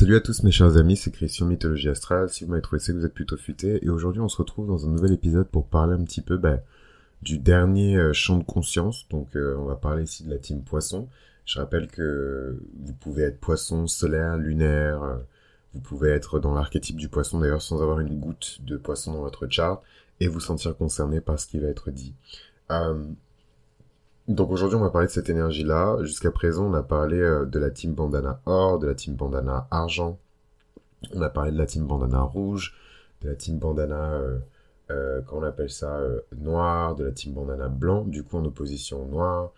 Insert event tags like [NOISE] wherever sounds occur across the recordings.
Salut à tous mes chers amis, c'est Christian Mythologie Astrale. Si vous m'avez trouvé, c'est que vous êtes plutôt futé. Et aujourd'hui, on se retrouve dans un nouvel épisode pour parler un petit peu bah, du dernier euh, champ de conscience. Donc, euh, on va parler ici de la team poisson. Je rappelle que vous pouvez être poisson solaire, lunaire. euh, vous pouvez être dans l'archétype du poisson d'ailleurs sans avoir une goutte de poisson dans votre chart et vous sentir concerné par ce qui va être dit. Donc aujourd'hui, on va parler de cette énergie-là. Jusqu'à présent, on a parlé euh, de la team bandana or, de la team bandana argent. On a parlé de la team bandana rouge, de la team bandana, euh, euh, on appelle ça, euh, noir, de la team bandana blanc, du coup en opposition noir.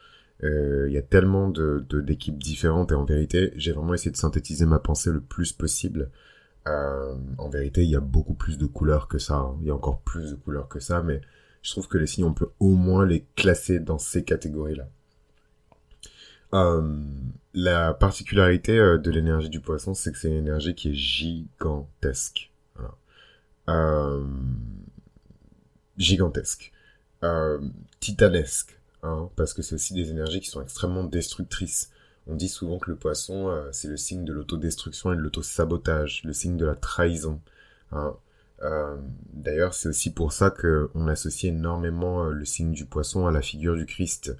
Il y a tellement de d'équipes différentes et en vérité, j'ai vraiment essayé de synthétiser ma pensée le plus possible. En vérité, il y a beaucoup plus de couleurs que ça. hein. Il y a encore plus de couleurs que ça, mais je trouve que les signes, on peut au moins les classer dans ces catégories-là. Euh, la particularité euh, de l'énergie du poisson, c'est que c'est une énergie qui est gigantesque. Euh, gigantesque. Titanesque. Hein, parce que c'est aussi des énergies qui sont extrêmement destructrices. On dit souvent que le poisson, c'est le signe de l'autodestruction et de l'autosabotage, le signe de la trahison. Hein. Euh, D'ailleurs, c'est aussi pour ça que on associe énormément euh, le signe du poisson à la figure du Christ,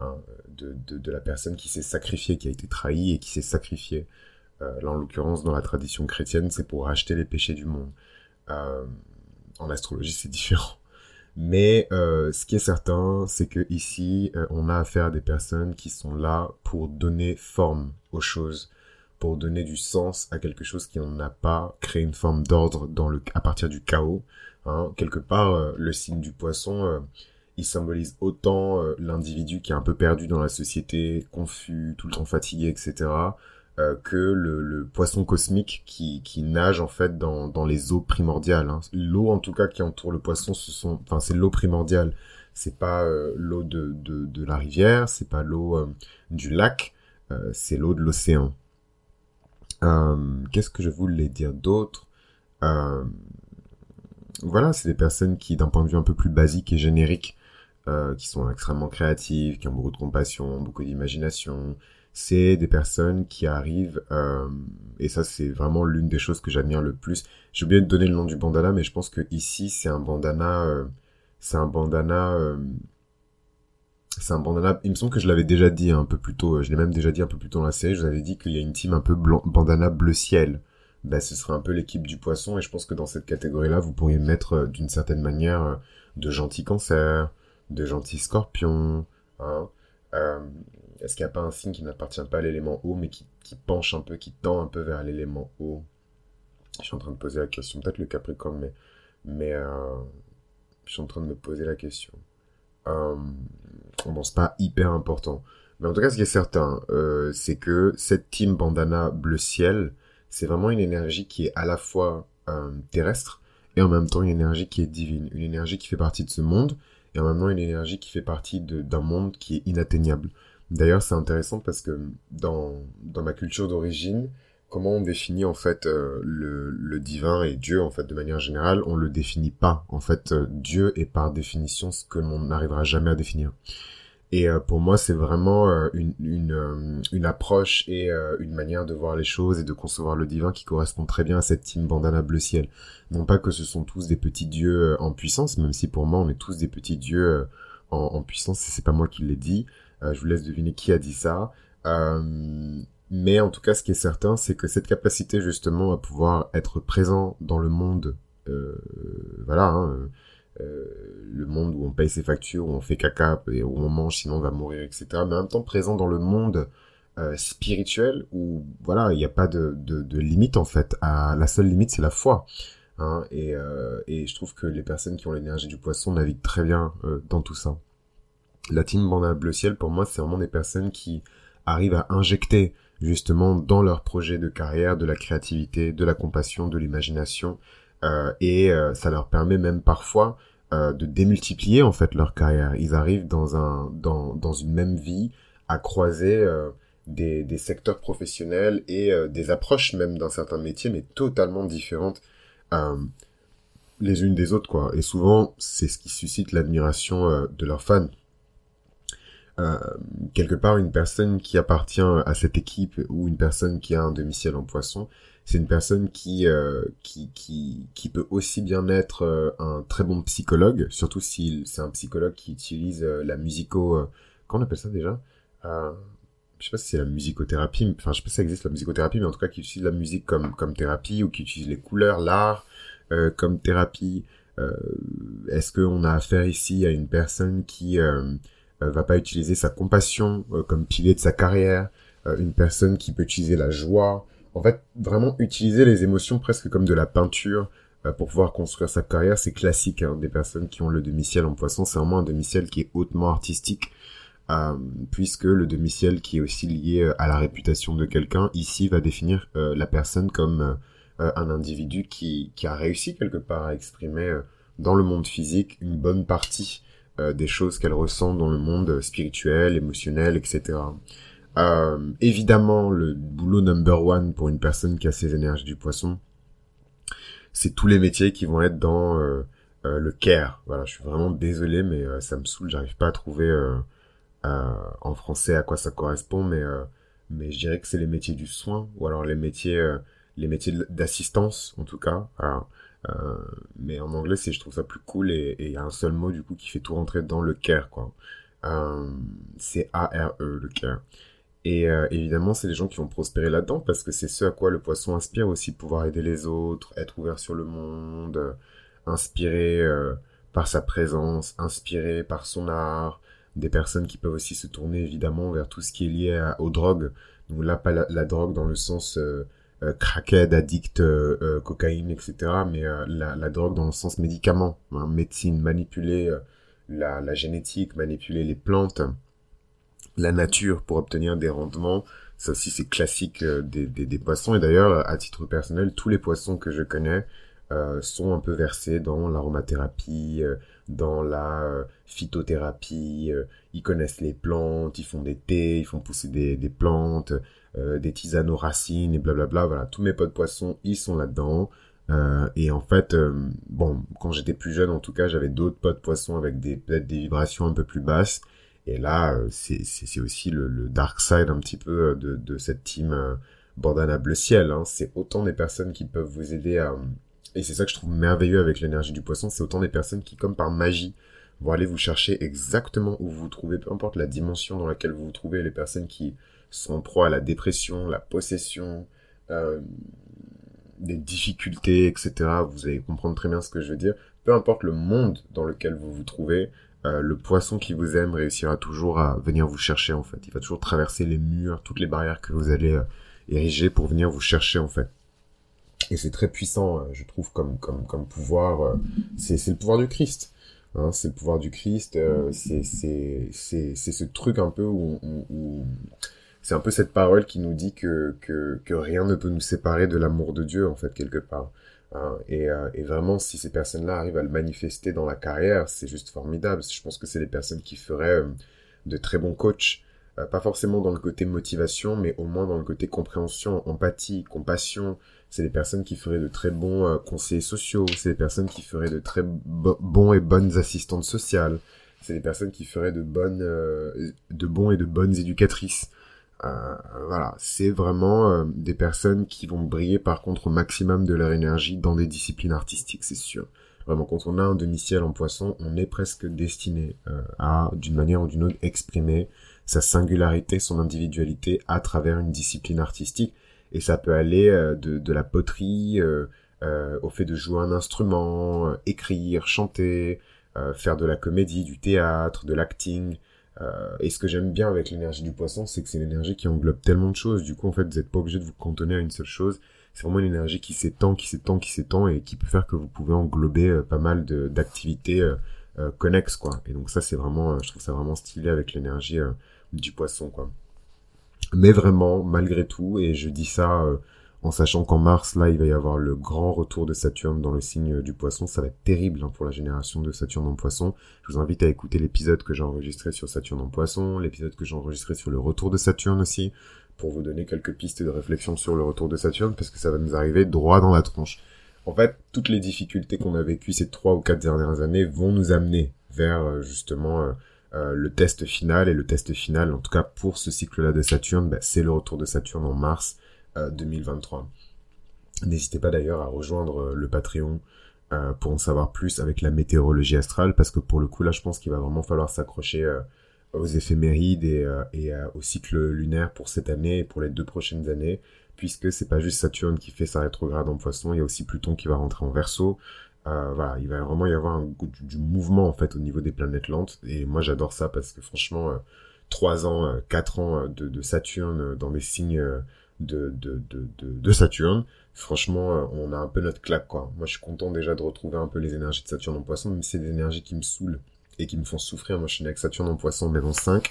hein, de, la personne qui s'est sacrifiée, qui a été trahie et qui s'est sacrifiée. Euh, là, en l'occurrence, dans la tradition chrétienne, c'est pour racheter les péchés du monde. En astrologie, c'est différent. Mais ce qui est certain, c'est que ici, on a affaire à des personnes qui sont là pour donner forme aux choses, pour donner du sens à quelque chose qui n'en a pas, créer une forme d'ordre dans le à partir du chaos. Hein. Quelque part, euh, le signe du poisson, euh, il symbolise autant euh, l'individu qui est un peu perdu dans la société, confus, tout le temps fatigué, etc., que le, poisson cosmique qui, nage en fait dans, les eaux primordiales. hein. L'eau en tout cas qui entoure le poisson, ce sont, enfin c'est l'eau primordiale. C'est pas l'eau de, de, la rivière, c'est pas l'eau du lac, c'est l'eau de l'océan. Euh, Qu'est-ce que je voulais dire d'autre? Euh, Voilà, c'est des personnes qui, d'un point de vue un peu plus basique et générique, euh, qui sont extrêmement créatives, qui ont beaucoup de compassion, beaucoup d'imagination. C'est des personnes qui arrivent, et ça c'est vraiment l'une des choses que j'admire le plus. J'ai oublié de donner le nom du bandana, mais je pense que ici c'est un bandana, c'est un bandana, c'est un bandana. Il me semble que je l'avais déjà dit un peu plus tôt. Je l'ai même déjà dit un peu plus tôt dans la série. Je vous avais dit qu'il y a une team un peu bandana bleu ciel. Ben, ce serait un peu l'équipe du poisson, et je pense que dans cette catégorie-là, vous pourriez mettre euh, d'une certaine manière euh, de gentils cancers, de gentils scorpions. Hein. Euh, Est-ce qu'il n'y a pas un signe qui n'appartient pas à l'élément eau, mais qui, penche un peu, qui tend un peu vers l'élément eau Je suis en train de poser la question. Peut-être le Capricorne, mais, euh, je suis en train de me poser la question. Euh, c'est pas hyper important. Mais en tout cas, ce qui est certain, euh, c'est que cette team bandana bleu ciel, c'est vraiment une énergie qui est à la fois euh, terrestre et en même temps une énergie qui est divine, une énergie qui fait partie de ce monde et en même temps une énergie qui fait partie d'un monde qui est inatteignable. D'ailleurs, c'est intéressant parce que dans, dans ma culture d'origine, comment on définit en fait euh, le, divin et Dieu en fait de manière générale, on le définit pas. En fait, euh, Dieu est par définition ce que l'on n'arrivera jamais à définir. Et euh, pour moi, c'est vraiment une, approche et une manière de voir les choses et de concevoir le divin qui correspond très bien à cette team bandana bleu ciel. Non pas que ce sont tous des petits dieux en puissance, même si pour moi on est tous des petits dieux en, en puissance, c'est pas moi qui l'ai dit. Je vous laisse deviner qui a dit ça. Mais en tout cas, ce qui est certain, c'est que cette capacité justement à pouvoir être présent dans le monde, euh, voilà, hein, euh, le monde où on paye ses factures, où on fait caca et où on mange, sinon on va mourir, etc. Mais en même temps présent dans le monde euh, spirituel où voilà, il n'y a pas de, de, de limite en fait. À, la seule limite, c'est la foi. Hein, et, euh, et je trouve que les personnes qui ont l'énergie du poisson naviguent très bien euh, dans tout ça. La team Bandana Bleu Ciel, pour moi, c'est vraiment des personnes qui arrivent à injecter justement dans leur projet de carrière de la créativité, de la compassion, de l'imagination, euh, et euh, ça leur permet même parfois euh, de démultiplier en fait leur carrière. Ils arrivent dans un dans dans une même vie à croiser des des secteurs professionnels et des approches même d'un certain métier, mais totalement différentes. Les unes des autres quoi et souvent c'est ce qui suscite l'admiration de leurs fans euh, quelque part une personne qui appartient à cette équipe ou une personne qui a un demi-ciel en poisson, c'est une personne qui, euh, qui, qui, peut aussi bien être euh, un très bon psychologue, surtout si c'est un psychologue qui utilise la musico... comment on appelle ça déjà? Je sais pas si c'est la musicothérapie, enfin je sais pas si ça existe la musicothérapie, mais en tout cas qui utilise la musique comme comme thérapie ou qui utilise les couleurs, l'art comme thérapie. Est-ce qu'on a affaire ici à une personne qui va pas utiliser sa compassion euh, comme pilier de sa carrière, euh, une personne qui peut utiliser la joie, en fait, vraiment utiliser les émotions presque comme de la peinture pour pouvoir construire sa carrière, c'est classique hein, des personnes qui ont le demi-ciel en poisson, c'est vraiment un demi-ciel qui est hautement artistique, puisque le demi-ciel qui est aussi lié à la réputation de quelqu'un, ici va définir la personne comme un individu qui, qui a réussi quelque part à exprimer dans le monde physique une bonne partie euh, des choses qu'elle ressent dans le monde spirituel, émotionnel, etc. Euh, évidemment, le boulot number one pour une personne qui a ces énergies du poisson, c'est tous les métiers qui vont être dans euh, le care. Voilà, je suis vraiment désolé, mais ça me saoule, j'arrive pas à trouver en français à quoi ça correspond, mais mais je dirais que c'est les métiers du soin ou alors les métiers les métiers d'assistance en tout cas. Euh, mais en anglais, c'est je trouve ça plus cool et il y a un seul mot du coup qui fait tout rentrer dans le care quoi. Euh, c'est A-R-E le care. Et euh, évidemment, c'est les gens qui vont prospérer là-dedans parce que c'est ce à quoi le poisson inspire aussi, pouvoir aider les autres, être ouvert sur le monde, inspiré euh, par sa présence, inspiré par son art. Des personnes qui peuvent aussi se tourner évidemment vers tout ce qui est lié aux drogues. Donc là, pas la drogue dans le sens euh, crackhead, addict, euh, euh, cocaïne, etc. Mais la, la, drogue dans le sens médicament, hein, médecine, manipuler la, génétique, manipuler les plantes, la nature pour obtenir des rendements. Ça aussi, c'est classique des, poissons. Et d'ailleurs, à titre personnel, tous les poissons que je connais euh, sont un peu versés dans l'aromathérapie, dans la phytothérapie. ils connaissent les plantes, ils font des thés, ils font pousser des plantes. Euh, des tisanes aux racines et blablabla. Voilà, tous mes potes poissons, ils sont là-dedans. Euh, et en fait, euh, bon, quand j'étais plus jeune, en tout cas, j'avais d'autres potes poissons avec des peut-être des vibrations un peu plus basses. Et là, c'est aussi le, dark side un petit peu de, de cette team Bandana Bleu Ciel. Hein. C'est autant des personnes qui peuvent vous aider à... Et c'est ça que je trouve merveilleux avec l'énergie du poisson, c'est autant des personnes qui, comme par magie, vont aller vous chercher exactement où vous vous trouvez, peu importe la dimension dans laquelle vous vous trouvez, les personnes qui sont en proie à la dépression, la possession, euh, des difficultés, etc. Vous allez comprendre très bien ce que je veux dire. Peu importe le monde dans lequel vous vous trouvez, euh, le poisson qui vous aime réussira toujours à venir vous chercher en fait. Il va toujours traverser les murs, toutes les barrières que vous allez euh, ériger pour venir vous chercher en fait. Et c'est très puissant, je trouve, comme comme comme pouvoir. C'est le pouvoir du Christ. Hein, c'est le pouvoir du Christ. c'est c'est ce truc un peu où, c'est un peu cette parole qui nous dit que, que, rien ne peut nous séparer de l'amour de Dieu, en fait, quelque part. Hein, et, euh, et, vraiment, si ces personnes-là arrivent à le manifester dans la carrière, c'est juste formidable. Je pense que c'est des personnes qui feraient euh, de très bons coachs. Euh, pas forcément dans le côté motivation, mais au moins dans le côté compréhension, empathie, compassion. C'est des personnes qui feraient de très bons conseillers sociaux. C'est des personnes qui feraient de très bons et bonnes assistantes sociales. C'est des personnes qui feraient de bonnes, de bons et de bonnes éducatrices. Euh, voilà, c'est vraiment euh, des personnes qui vont briller par contre au maximum de leur énergie dans des disciplines artistiques, c'est sûr. Vraiment, quand on a un demi-ciel en poisson, on est presque destiné euh, à, d'une manière ou d'une autre, exprimer sa singularité, son individualité à travers une discipline artistique. Et ça peut aller de, de, la poterie au fait de jouer un instrument, écrire, chanter, faire de la comédie, du théâtre, de l'acting. Euh, et ce que j'aime bien avec l'énergie du poisson, c'est que c'est une énergie qui englobe tellement de choses. Du coup, en fait, vous n'êtes pas obligé de vous cantonner à une seule chose. C'est vraiment une énergie qui s'étend, qui s'étend, qui s'étend et qui peut faire que vous pouvez englober euh, pas mal d'activités euh, connexes, quoi. Et donc ça, c'est vraiment, je trouve ça vraiment stylé avec l'énergie du poisson, quoi. Mais vraiment, malgré tout, et je dis ça en sachant qu'en mars, là, il va y avoir le grand retour de Saturne dans le signe du poisson. Ça va être terrible hein, pour la génération de Saturne en poisson. Je vous invite à écouter l'épisode que j'ai enregistré sur Saturne en poisson, l'épisode que j'ai enregistré sur le retour de Saturne aussi, pour vous donner quelques pistes de réflexion sur le retour de Saturne, parce que ça va nous arriver droit dans la tronche. En fait, toutes les difficultés qu'on a vécues ces trois ou quatre dernières années vont nous amener vers euh, justement euh, le test final. Et le test final, en tout cas pour ce cycle-là de Saturne, bah, c'est le retour de Saturne en mars 2023. N'hésitez pas d'ailleurs à rejoindre le Patreon pour en savoir plus avec la météorologie astrale, parce que pour le coup là, je pense qu'il va vraiment falloir s'accrocher aux éphémérides et, et au cycle lunaire pour cette année et pour les deux prochaines années puisque c'est pas juste Saturne qui fait sa rétrograde en poisson, il y a aussi Pluton qui va rentrer en verso. Euh, voilà, il va vraiment y avoir un, du, du, mouvement en fait au niveau des planètes lentes et moi j'adore ça parce que franchement euh, 3 ans, euh, 4 ans euh, de, Saturne dans des signes euh, de, de, de, de, Saturne, franchement on a un peu notre claque quoi. Moi je suis content déjà de retrouver un peu les énergies de Saturne en poisson, mais c'est des énergies qui me saoulent et qui me font souffrir. Moi je suis né avec Saturne en poisson maison 5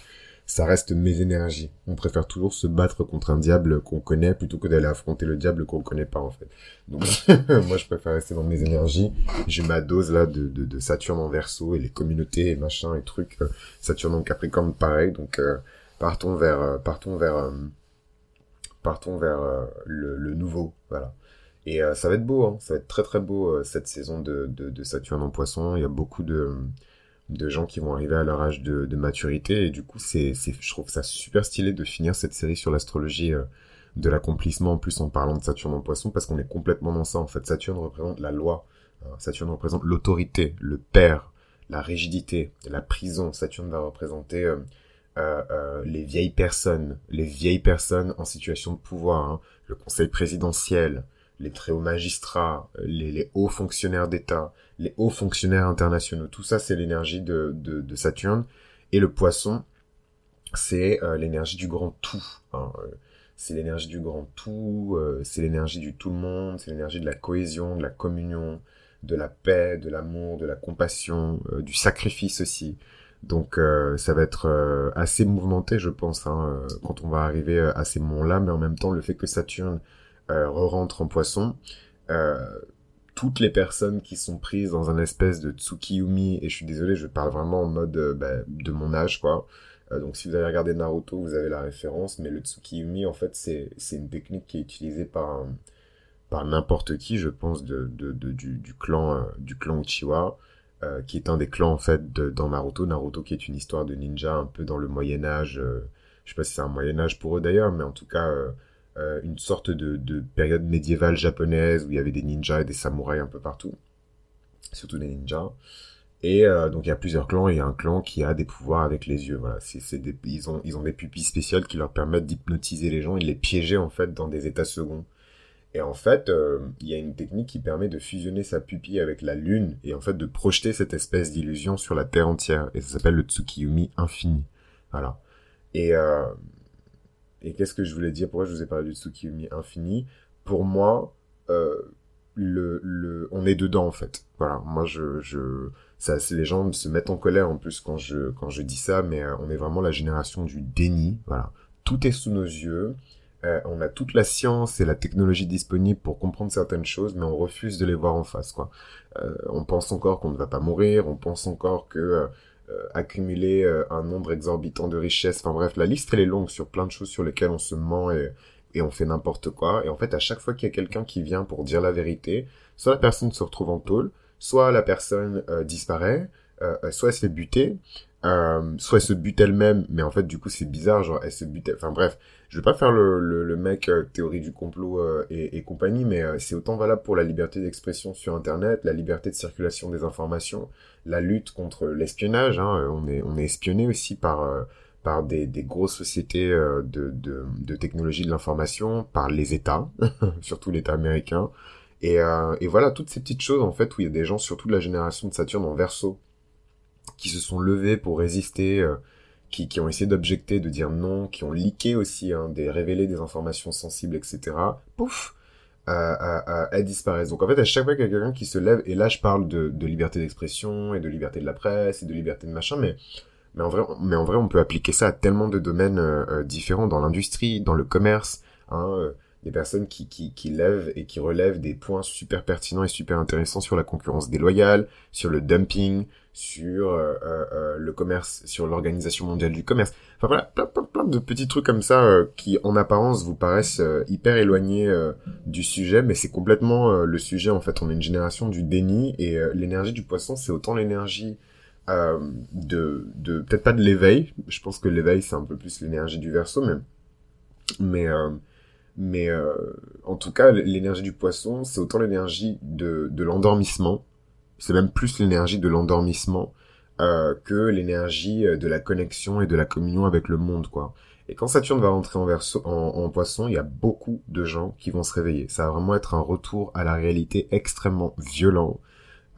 ça reste mes énergies. On préfère toujours se battre contre un diable qu'on connaît plutôt que d'aller affronter le diable qu'on connaît pas en fait. Donc [LAUGHS] moi je préfère rester dans mes énergies. J'ai ma dose là de, de, Saturne en Verseau et les communautés et machin et trucs. Euh, Saturne en Capricorne pareil. Donc euh, partons vers euh, partons vers partons vers le, le, nouveau. Voilà. Et ça va être beau, hein. ça va être très très beau cette saison de, de, de Saturne en Poisson. Il y a beaucoup de de gens qui vont arriver à leur âge de, maturité et du coup c'est je trouve ça super stylé de finir cette série sur l'astrologie euh, de l'accomplissement en plus en parlant de Saturne en Poisson parce qu'on est complètement dans ça en fait Saturne représente la loi hein. Saturne représente l'autorité le père la rigidité la prison Saturne va représenter euh, euh les vieilles personnes les vieilles personnes en situation de pouvoir hein. le conseil présidentiel les très hauts magistrats, les, hauts fonctionnaires d'État, les hauts fonctionnaires internationaux. Tout ça, c'est l'énergie de, de, Saturne. Et le poisson, c'est euh, l'énergie du grand tout. Hein. C'est l'énergie du grand tout, euh, c'est l'énergie du tout le monde, c'est l'énergie de la cohésion, de la communion, de la paix, de l'amour, de la compassion, euh, du sacrifice aussi. Donc ça va être assez mouvementé, je pense, hein, quand on va arriver à ces moments-là, mais en même temps, le fait que Saturne euh, re-rentre en poisson, euh, toutes les personnes qui sont prises dans un espèce de tsukiyumi, et je suis désolé, je parle vraiment en mode euh, bah, de mon âge, quoi. donc si vous avez regardé Naruto, vous avez la référence, mais le tsukiyumi, en fait, c'est une technique qui est utilisée par par n'importe qui, je pense, de, du, clan du clan Uchiwa, qui est un des clans en fait de, dans Naruto. Naruto qui est une histoire de ninja un peu dans le Moyen Âge. je sais pas si c'est un Moyen Âge pour eux d'ailleurs, mais en tout cas euh, une sorte de, de, période médiévale japonaise où il y avait des ninjas et des samouraïs un peu partout, surtout des ninjas. Et euh, donc il y a plusieurs clans et il y a un clan qui a des pouvoirs avec les yeux. Voilà, c'est des, ils ont ils ont des pupilles spéciales qui leur permettent d'hypnotiser les gens et les piéger en fait dans des états seconds. Et en fait, euh, il y a une technique qui permet de fusionner sa pupille avec la lune et en fait de projeter cette espèce d'illusion sur la terre entière. Et ça s'appelle le Tsukiyumi infini. Voilà. Et euh, et qu'est-ce que je voulais dire? Pourquoi je vous ai parlé du Tsukiyumi infini? Pour moi, euh, le, le, on est dedans en fait. Voilà, moi je, je, ça, les gens se mettent en colère en plus quand je, quand je dis ça, mais euh, on est vraiment la génération du déni. Voilà, tout est sous nos yeux. Euh, on a toute la science et la technologie disponible pour comprendre certaines choses, mais on refuse de les voir en face. Quoi. Euh, on pense encore qu'on ne va pas mourir, on pense encore que euh, accumuler euh, un nombre exorbitant de richesses. Enfin bref, la liste elle est longue sur plein de choses sur lesquelles on se ment et, et on fait n'importe quoi. Et en fait, à chaque fois qu'il y a quelqu'un qui vient pour dire la vérité, soit la personne se retrouve en tôle, soit la personne euh, disparaît, soit elle se fait buter, euh, soit elle se bute elle-même, mais en fait du coup c'est bizarre, genre elle se bute, enfin bref, je vais pas faire le, le, le mec euh, théorie du complot euh, et, et, compagnie, mais c'est autant valable pour la liberté d'expression sur Internet, la liberté de circulation des informations, la lutte contre l'espionnage, hein, on est on est espionné aussi par par des, des grosses sociétés de, de, de technologie de l'information, par les États, [LAUGHS] surtout l'État américain, et, et voilà toutes ces petites choses en fait où il y a des gens, surtout de la génération de Saturne en verso, qui se sont levés pour résister, euh, qui, ont essayé d'objecter, de dire non, qui ont leaké aussi, hein, des révélé des informations sensibles, etc. Pouf, euh, euh, elles disparaissent. Donc en fait, à chaque fois qu'il y a quelqu'un qui se lève, et là je parle de, liberté d'expression et de liberté de la presse et de liberté de machin, mais mais en vrai, mais en vrai, on peut appliquer ça à tellement de domaines euh, différents dans l'industrie, dans le commerce. Hein, des personnes qui, qui, qui lèvent et qui relèvent des points super pertinents et super intéressants sur la concurrence déloyale, sur le dumping, sur euh, euh, euh, le commerce, sur l'organisation mondiale du commerce. Enfin voilà, plein, plein, plein de petits trucs comme ça euh, qui en apparence vous paraissent hyper éloignés du sujet, mais c'est complètement le sujet en fait. On est une génération du déni et l'énergie du poisson, c'est autant l'énergie de, de peut-être pas de l'éveil. Je pense que l'éveil c'est un peu plus l'énergie du verso, mais mais mais en tout cas l'énergie du poisson c'est autant l'énergie de de l'endormissement. C'est même plus l'énergie de l'endormissement euh, que l'énergie de la connexion et de la communion avec le monde, quoi. Et quand Saturne va rentrer en, verso, en, poisson, il y a beaucoup de gens qui vont se réveiller. Ça va vraiment être un retour à la réalité extrêmement violent.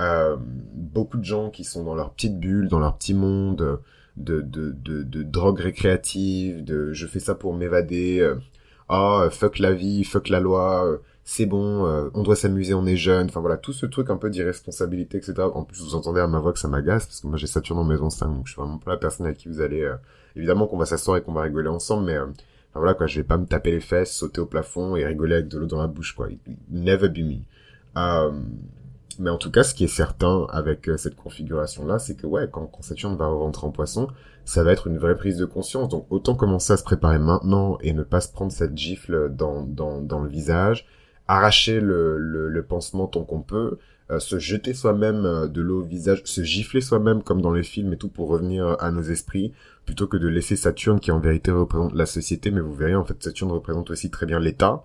Euh, beaucoup de gens qui sont dans leur petite bulle, dans leur petit monde de, de, de, de drogue récréative, de je fais ça pour m'évader, euh, ah, fuck la vie, fuck la loi, euh, c'est bon, euh, on doit s'amuser, on est jeune, enfin voilà, tout ce truc un peu d'irresponsabilité, etc. En plus, vous entendez à ma voix que ça m'agace, parce que moi j'ai Saturne en maison 5, donc je suis vraiment pas la personne avec qui vous allez... Euh, évidemment qu'on va s'asseoir et qu'on va rigoler ensemble, mais... enfin voilà quoi, je vais pas me taper les fesses, sauter au plafond et rigoler avec de l'eau dans la bouche quoi. Never be me. Mais en tout cas, ce qui est certain avec cette configuration là, c'est que ouais, quand, quand Saturne va rentrer en Poisson, ça va être une vraie prise de conscience. Donc autant commencer à se préparer maintenant et ne pas se prendre cette gifle dans dans, dans le visage arracher le, le, pansement tant qu'on peut, euh, se jeter soi-même euh, de l'eau au visage, se gifler soi-même comme dans les films et tout pour revenir à nos esprits, plutôt que de laisser Saturne qui en vérité représente la société, mais vous verrez en fait Saturne représente aussi très bien l'État,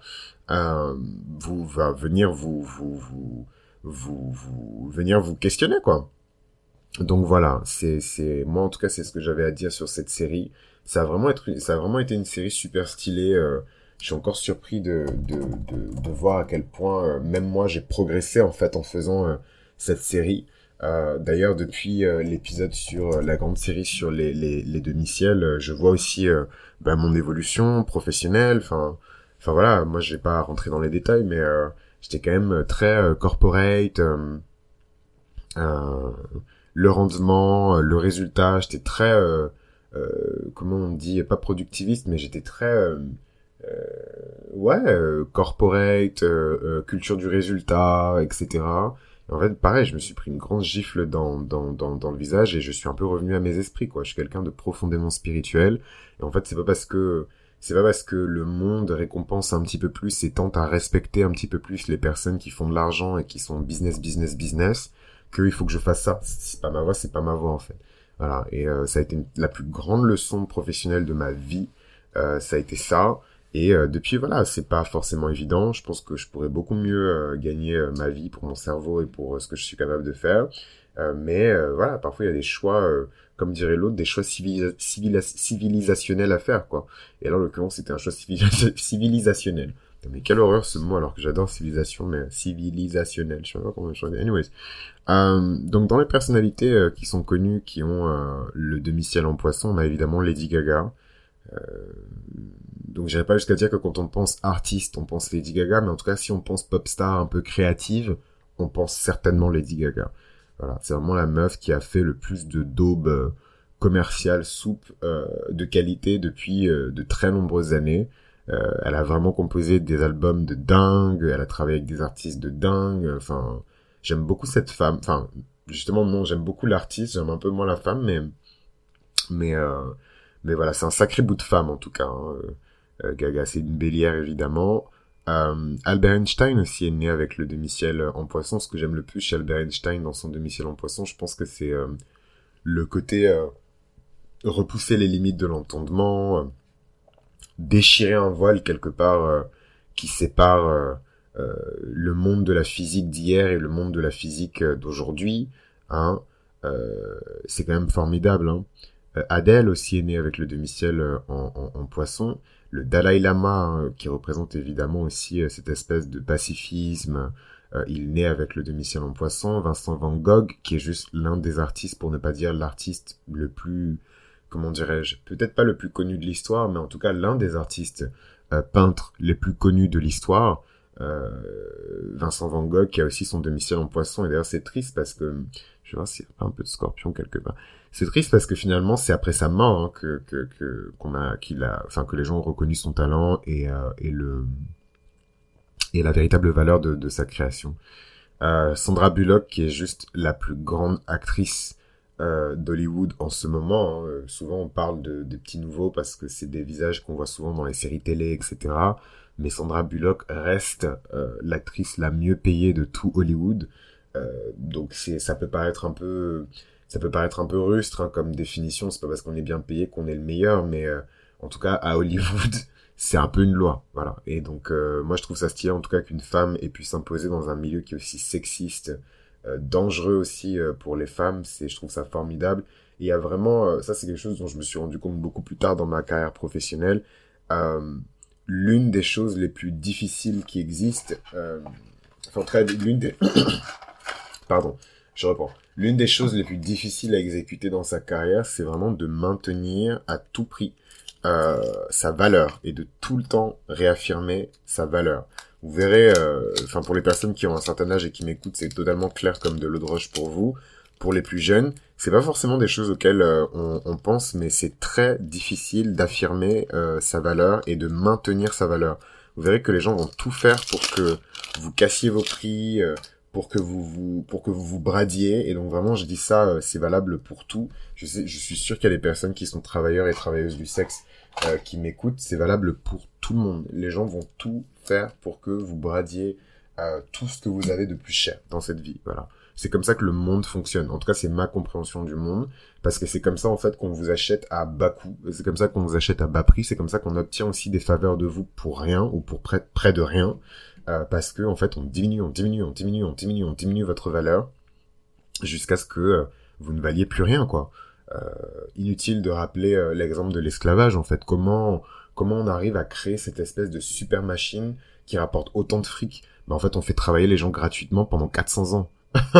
euh, vous va venir vous vous, vous vous vous venir vous questionner quoi. Donc voilà, c'est c'est moi en tout cas c'est ce que j'avais à dire sur cette série. Ça a vraiment être ça a vraiment été une série super stylée. Euh, je suis encore surpris de, de, de, de voir à quel point euh, même moi j'ai progressé en fait en faisant euh, cette série. Euh, D'ailleurs, depuis l'épisode sur la grande série sur les, les, les demi-ciels, je vois aussi ben, mon évolution professionnelle. Enfin, enfin voilà, moi je vais pas rentrer dans les détails, mais j'étais quand même très corporate. le rendement, le résultat, j'étais très, comment on dit, pas productiviste, mais j'étais très euh, ouais, euh, corporate, euh, culture du résultat, etc. en fait, pareil, je me suis pris une grande gifle dans, dans, dans, dans, le visage et je suis un peu revenu à mes esprits, quoi. Je suis quelqu'un de profondément spirituel. Et en fait, c'est pas parce que, c'est pas parce que le monde récompense un petit peu plus et tente à respecter un petit peu plus les personnes qui font de l'argent et qui sont business, business, business, qu'il faut que je fasse ça. C'est pas ma voix, c'est pas ma voix, en fait. Voilà. Et ça a été la plus grande leçon professionnelle de ma vie. ça a été ça. Et euh, depuis, voilà, c'est pas forcément évident. Je pense que je pourrais beaucoup mieux euh, gagner euh, ma vie pour mon cerveau et pour ce que je suis capable de faire. mais voilà, parfois il y a des choix, comme dirait l'autre, des choix civilisationnels à faire, quoi. Et là, en l'occurrence, c'était un choix [LAUGHS] civilisationnel. Mais quelle horreur ce mot, alors que j'adore civilisation, mais civilisationnel. Je sais pas comment je dire. Anyways. donc, dans les personnalités qui sont connues, qui ont le demi-ciel en poisson, on a évidemment Lady Gaga. Donc j'irai pas jusqu'à dire que quand on pense artiste, on pense Lady Gaga, mais en tout cas si on pense pop star un peu créative, on pense certainement Lady Gaga. Voilà, c'est vraiment la meuf qui a fait le plus de daubes euh, commerciales, soupe euh, de qualité depuis euh, de très nombreuses années. elle a vraiment composé des albums de dingue, elle a travaillé avec des artistes de dingue. Enfin, j'aime beaucoup cette femme. Enfin, justement non, j'aime beaucoup l'artiste, j'aime un peu moins la femme, mais mais mais voilà, c'est un sacré bout de femme en tout cas. Hein. Euh, Gaga, c'est une bélière évidemment. Euh, Albert Einstein aussi est né avec le demi-ciel en poisson. Ce que j'aime le plus chez Albert Einstein dans son demi-ciel en poisson, je pense que c'est euh, le côté repousser les limites de l'entendement, déchirer un voile quelque part qui sépare le monde de la physique d'hier et le monde de la physique d'aujourd'hui. Hein. c'est quand même formidable. Hein. Adèle aussi est née avec le demi-ciel en, poisson le Dalai Lama, hein, qui représente évidemment aussi euh, cette espèce de pacifisme, euh, il naît avec le demi-ciel en poisson, Vincent Van Gogh, qui est juste l'un des artistes, pour ne pas dire l'artiste le plus, comment dirais-je, peut-être pas le plus connu de l'histoire, mais en tout cas l'un des artistes euh, peintres les plus connus de l'histoire, Vincent Van Gogh, qui a aussi son demi-ciel en poisson, et d'ailleurs c'est triste parce que, je voir s'il y a pas un peu de scorpion quelque part, c'est triste parce que finalement c'est après sa mort hein, que que qu'on a qu'il a enfin que les gens ont reconnu son talent et euh, et le et la véritable valeur de, de sa création. Euh, Sandra Bullock qui est juste la plus grande actrice euh, d'Hollywood en ce moment. Hein. Souvent on parle de, des petits nouveaux parce que c'est des visages qu'on voit souvent dans les séries télé, etc. Mais Sandra Bullock reste euh, l'actrice la mieux payée de tout Hollywood. Euh, donc c'est ça peut paraître un peu ça peut paraître un peu rustre hein, comme définition, c'est pas parce qu'on est bien payé qu'on est le meilleur, mais euh, en tout cas à Hollywood, [LAUGHS] c'est un peu une loi, voilà. Et donc euh, moi je trouve ça stylé en tout cas qu'une femme ait pu s'imposer dans un milieu qui est aussi sexiste, euh, dangereux aussi pour les femmes, c'est je trouve ça formidable. Et il y a vraiment, ça c'est quelque chose dont je me suis rendu compte beaucoup plus tard dans ma carrière professionnelle. L'une des choses les plus difficiles qui existent, enfin très l'une des, [COUGHS] pardon, je reprends L'une des choses les plus difficiles à exécuter dans sa carrière, c'est vraiment de maintenir à tout prix euh, sa valeur et de tout le temps réaffirmer sa valeur. Vous verrez, euh, enfin pour les personnes qui ont un certain âge et qui m'écoutent, c'est totalement clair comme de l'eau de roche pour vous. Pour les plus jeunes, c'est pas forcément des choses auxquelles euh, on, on, pense, mais c'est très difficile d'affirmer sa valeur et de maintenir sa valeur. Vous verrez que les gens vont tout faire pour que vous cassiez vos prix, pour que vous vous pour que vous vous bradiez. Et donc vraiment je dis ça euh, c'est valable pour tout. Je sais je suis sûr qu'il y a des personnes qui sont travailleurs et travailleuses du sexe euh, qui m'écoutent. C'est valable pour tout le monde. Les gens vont tout faire pour que vous bradiez euh, tout ce que vous avez de plus cher dans cette vie. Voilà. C'est comme ça que le monde fonctionne. En tout cas c'est ma compréhension du monde. Parce que c'est comme ça en fait qu'on vous achète à bas coût. C'est comme ça qu'on vous achète à bas prix. C'est comme ça qu'on obtient aussi des faveurs de vous pour rien ou pour près, près de rien euh, parce que en fait on diminue, on diminue, on diminue, on diminue, on diminue votre valeur jusqu'à ce que euh, vous ne valiez plus rien quoi. Euh, inutile de rappeler l'exemple de l'esclavage en fait. Comment comment on arrive à créer cette espèce de super machine qui rapporte autant de fric? Ben, en fait on fait travailler les gens gratuitement pendant 400 ans. [LAUGHS]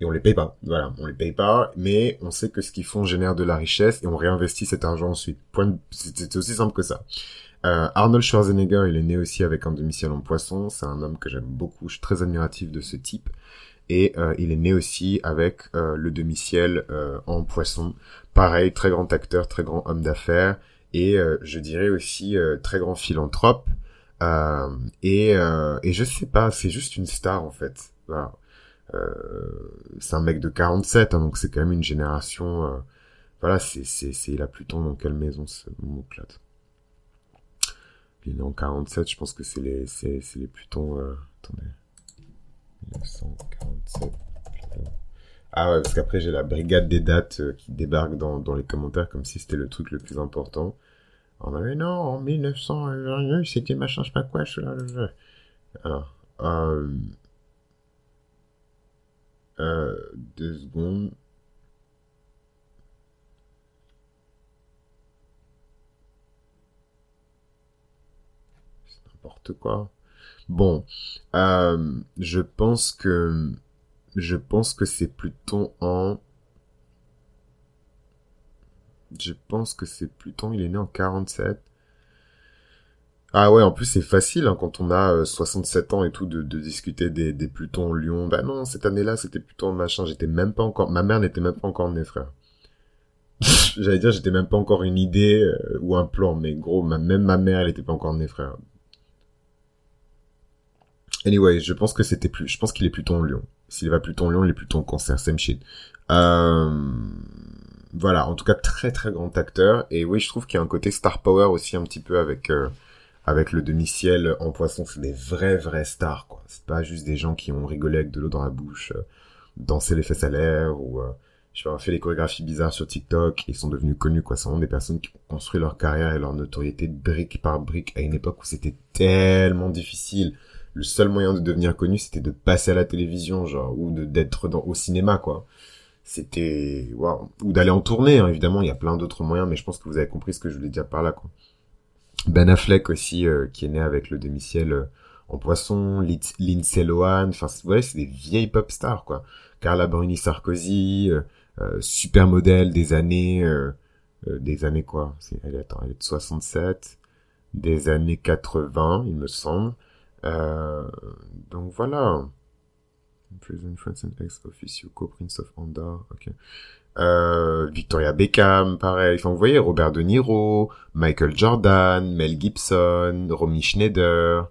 et on les paye pas. Voilà, on les paye pas, mais on sait que ce qu'ils font génère de la richesse et on réinvestit cet argent ensuite. Point. C'est aussi simple que ça. Euh, Arnold Schwarzenegger, il est né aussi avec un domicile en poisson. C'est un homme que j'aime beaucoup. Je suis très admiratif de ce type. Et euh, il est né aussi avec euh, le domicile en poisson. Pareil, très grand acteur, très grand homme d'affaires. Et je dirais aussi très grand philanthrope. et, et je sais pas, c'est juste une star en fait. Voilà. c'est un mec de 47, hein, donc c'est quand même une génération... voilà, c'est, c'est, c'est, il a Pluton dans quelle maison ce mot est en 47, je pense que c'est les, c'est, c'est les Plutons, euh, attendez. 1947. Ah ouais, parce qu'après j'ai la brigade des dates euh, qui débarque dans, dans les commentaires comme si c'était le truc le plus important. On avait non, en 1900, c'était machin, je sais pas quoi. Je... Alors, euh, euh, deux secondes. N'importe quoi. Bon, euh, je pense que je pense que c'est plutôt en je pense que c'est Pluton, il est né en 47. Ah ouais, en plus c'est facile hein, quand on a 67 euh, ans et tout de, discuter des, des Plutons Lyon. Bah non, cette année-là c'était Pluton machin, j'étais même pas encore... Ma mère n'était même pas encore née frère. [LAUGHS] J'allais dire j'étais même pas encore une idée euh, ou un plan, mais gros, même ma mère elle était pas encore née frère. Anyway, je pense que c'était plus, je pense qu'il est plutôt en Lion. S'il va plutôt en Lion, il est plutôt en cancer, same shit. Euh, voilà, en tout cas très très grand acteur. Et oui, je trouve qu'il y a un côté star power aussi un petit peu avec euh, avec le demi-ciel en poisson. C'est des vrais vrais stars quoi. C'est pas juste des gens qui ont rigolé avec de l'eau dans la bouche, euh, dansé les fesses à l'air ou euh, je sais fait des chorégraphies bizarres sur TikTok et sont devenus connus quoi. C'est vraiment des personnes qui ont construit leur carrière et leur notoriété brique par brique à une époque où c'était tellement difficile le seul moyen de devenir connu, c'était de passer à la télévision, genre, ou d'être dans au cinéma, quoi. C'était, waouh, ou d'aller en tournée, hein, évidemment. Il y a plein d'autres moyens, mais je pense que vous avez compris ce que je voulais dire par là, quoi. Ben Affleck aussi, euh, qui est né avec le demi-ciel euh, en poisson, Lindsay Lohan, enfin, ouais, c'est des vieilles pop stars, quoi. Carla Bruni Sarkozy, euh, euh super modèle des années, des années quoi? Elle, attends, elle est de 67, des années 80, il me semble. Euh, donc voilà. Prison France and Ex Officio, Co-Prince of Andor, ok. Euh, Victoria Beckham, pareil. Enfin, vous voyez, Robert De Niro, Michael Jordan, Mel Gibson, Romy Schneider.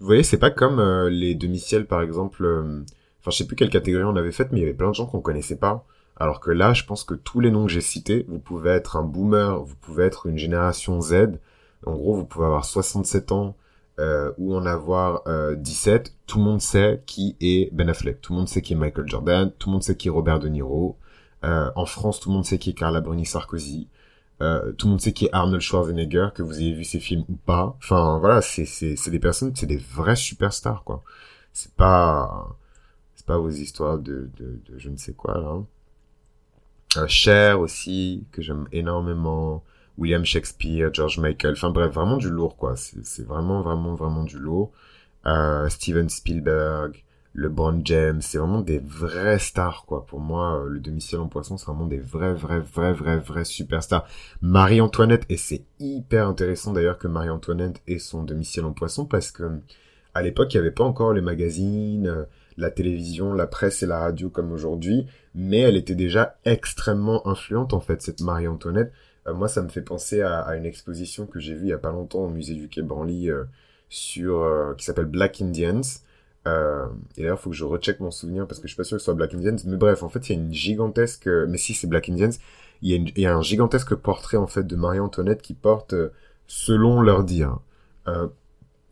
Vous voyez, c'est pas comme euh, les demi-ciels, par exemple. Euh, enfin, je sais plus quelle catégorie on avait faite, mais il y avait plein de gens qu'on connaissait pas. Alors que là, je pense que tous les noms que j'ai cités, vous pouvez être un boomer, vous pouvez être une génération Z. En gros, vous pouvez avoir 67 ans, euh, ou en avoir 17, tout le monde sait qui est Ben Affleck, tout le monde sait qui est Michael Jordan, tout le monde sait qui est Robert De Niro. en France, tout le monde sait qui est Carla Bruni Sarkozy. tout le monde sait qui est Arnold Schwarzenegger, que vous ayez vu ses films ou pas. Enfin, voilà, c'est des personnes, c'est des vrais superstars, quoi. C'est pas c'est pas vos histoires de, de, de je ne sais quoi là. Euh, Cher aussi, que j'aime énormément. William Shakespeare, George Michael, enfin bref, vraiment du lourd quoi. C'est vraiment, vraiment, vraiment du lourd. Euh, Steven Spielberg, LeBron James, c'est vraiment des vrais stars quoi. Pour moi, euh, le demi-ciel en poisson, c'est vraiment des vrais, vrais, vrais, vrais, vrais superstars. Marie-Antoinette, et c'est hyper intéressant d'ailleurs que Marie-Antoinette ait son demi-ciel en poisson parce que à l'époque, il n'y avait pas encore les magazines, euh, la télévision, la presse et la radio comme aujourd'hui, mais elle était déjà extrêmement influente en fait, cette Marie-Antoinette. Euh, moi, ça me fait penser à, une exposition que j'ai vue il y a pas longtemps au musée du Quai Branly euh, sur euh, qui s'appelle Black Indians. et d'ailleurs, il faut que je recheck mon souvenir parce que je suis pas sûr que ce soit Black Indians. Mais bref, en fait, il y a une gigantesque, mais si c'est Black Indians, il y, a un gigantesque portrait en fait de Marie-Antoinette qui porte, selon leur dire,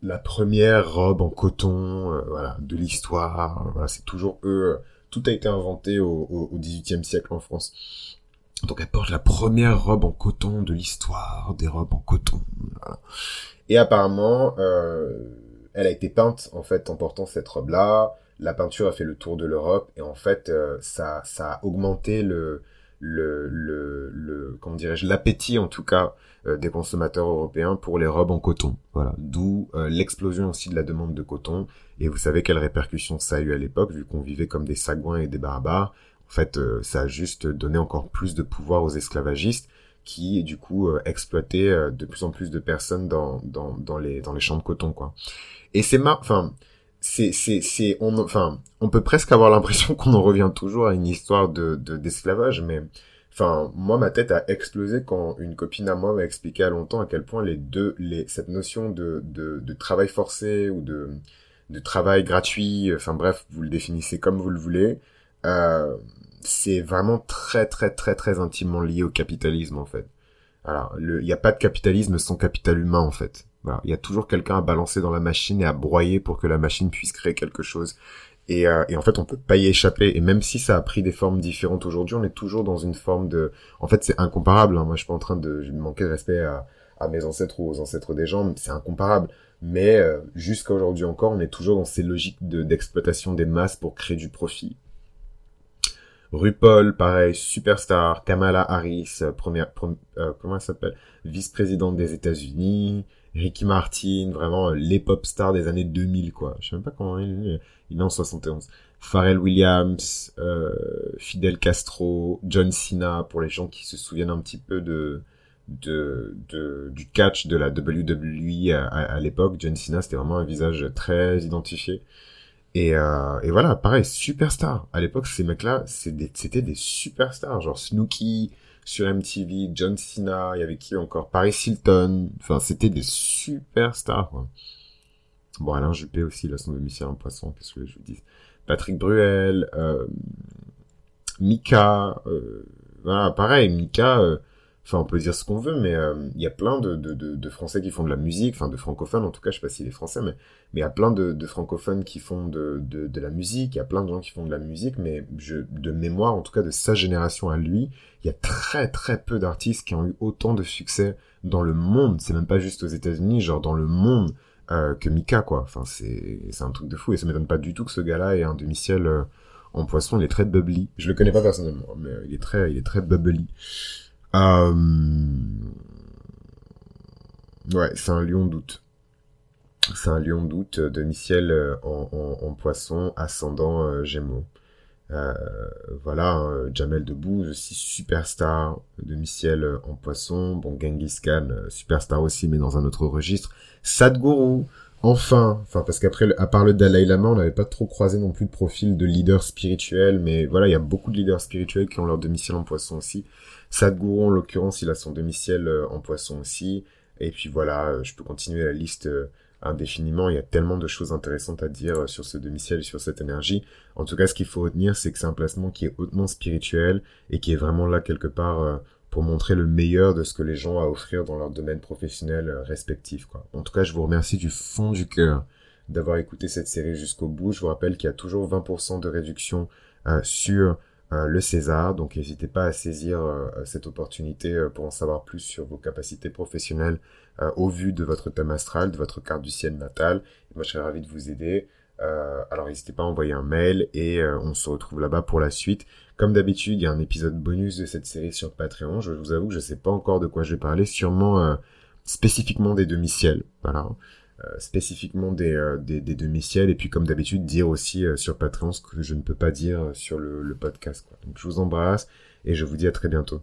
la première robe en coton, euh, voilà, de l'histoire. Voilà, c'est toujours eux. tout a été inventé au, au, XVIIIe siècle en France. Donc elle porte la première robe en coton de l'histoire des robes en coton. Et apparemment, euh, elle a été peinte en fait en portant cette robe-là. La peinture a fait le tour de l'Europe et en fait, euh, ça, ça a augmenté le, le, le, le comment dirais-je, l'appétit en tout cas euh, des consommateurs européens pour les robes en coton. Voilà, d'où l'explosion aussi de la demande de coton. Et vous savez quelles répercussions ça a eu à l'époque, vu qu'on vivait comme des sagouins et des barbares. En fait, euh, ça a juste donné encore plus de pouvoir aux esclavagistes qui, du coup, exploitaient de plus en plus de personnes dans, dans, dans, les, dans les champs de coton, quoi. Et c'est ma... Enfin, c'est c'est c'est on enfin on peut presque avoir [LAUGHS] l'impression qu'on en revient toujours à une histoire de d'esclavage mais Enfin, moi, ma tête a explosé quand une copine à moi m'a expliqué à longtemps à quel point les deux, les, cette notion de, de, de travail forcé ou de, de travail gratuit, enfin bref, vous le définissez comme vous le voulez, euh, c'est vraiment très très très très intimement lié au capitalisme en fait. Alors, il n'y a pas de capitalisme sans capital humain en fait. Il y a toujours quelqu'un à balancer dans la machine et à broyer pour que la machine puisse créer quelque chose. Et, euh, et, en fait, on peut pas y échapper. Et même si ça a pris des formes différentes aujourd'hui, on est toujours dans une forme de... En fait, c'est incomparable. Hein. Moi, je suis pas en train de... Manquer de respect à, à, mes ancêtres ou aux ancêtres des gens. C'est incomparable. Mais euh, jusqu'à aujourd'hui encore, on est toujours dans ces logiques d'exploitation des masses pour créer du profit. RuPaul, pareil, superstar. Kamala Harris, euh, première, euh, comment elle s'appelle, vice-présidente des États-Unis. Ricky Martin, vraiment euh, les pop stars des années 2000, quoi. Je sais même pas comment il est. Il est en 71. Pharrell Williams, euh, Fidel Castro, John Cena, pour les gens qui se souviennent un petit peu de, de, de du catch de la WWE à, à, l'époque. John Cena, c'était vraiment un visage très identifié. Et, euh, et voilà, pareil, superstar. À l'époque, ces mecs-là, c'était des superstars, genre Snooki, sur MTV, John Cena, il y avait qui encore? Paris Hilton. Enfin, c'était des superstars. Quoi. Bon, Alain Juppé aussi, là, son domicile en poisson, qu'est-ce que je vous dis Patrick Bruel, euh, Mika, euh, voilà, pareil, Mika, euh, Enfin, on peut dire ce qu'on veut, mais euh, il y a plein de, de, Français qui font de la musique, enfin de francophones en tout cas, je sais pas s'il est français, mais il y a plein de, francophones qui font de, la musique, il y a plein de gens qui font de la musique, mais je, de mémoire, en tout cas de sa génération à lui, il y a très très peu d'artistes qui ont eu autant de succès dans le monde, c'est même pas juste aux États-Unis, genre dans le monde euh, que Mika, quoi. Enfin, c'est c'est un truc de fou, et ça m'étonne pas du tout que ce gars-là ait un demi-ciel... Euh, en poisson, il est très bubbly. Je le connais pas personnellement, mais il est très, il est très bubbly. Euh... Ouais, c'est un lion d'août. C'est un lion d'août euh, de Michel euh, en, en, en, poisson, ascendant euh, Gémeaux. Euh, voilà, hein, Jamel Debbouze aussi superstar de Michel en poisson. Bon, Genghis Khan, superstar aussi, mais dans un autre registre. Sadhguru, enfin, enfin parce qu'après, à part le Dalai Lama, on n'avait pas trop croisé non plus de profil de leader spirituel, mais voilà, il y a beaucoup de leaders spirituels qui ont leur demi-ciel en poisson aussi. Sadhguru, en l'occurrence, il a son demi-ciel euh, en poisson aussi. Et puis voilà, euh, je peux continuer la liste euh, indéfiniment. Il y a tellement de choses intéressantes à dire sur ce demi-ciel et sur cette énergie. En tout cas, ce qu'il faut retenir, c'est que c'est un placement qui est hautement spirituel et qui est vraiment là quelque part pour montrer le meilleur de ce que les gens à offrir dans leur domaine professionnel euh, respectif. En tout cas, je vous remercie du fond du cœur d'avoir écouté cette série jusqu'au bout. Je vous rappelle qu'il y a toujours 20% de réduction euh, sur euh, le César, donc n'hésitez pas à saisir cette opportunité pour en savoir plus sur vos capacités professionnelles au vu de votre thème astral, de votre carte du ciel natal. moi, je serais ravi de vous aider. Alors n'hésitez pas à envoyer un mail et on se retrouve là-bas pour la suite. Comme d'habitude, il y a un épisode bonus de cette série sur Patreon. Je vous avoue que je sais pas encore de quoi je vais parler, sûrement euh, spécifiquement des demi-ciels. Voilà. Euh, spécifiquement des, euh, demi-ciels et puis comme d'habitude dire aussi sur Patreon ce que je ne peux pas dire sur le, podcast. Je vous embrasse et je vous dis à très bientôt.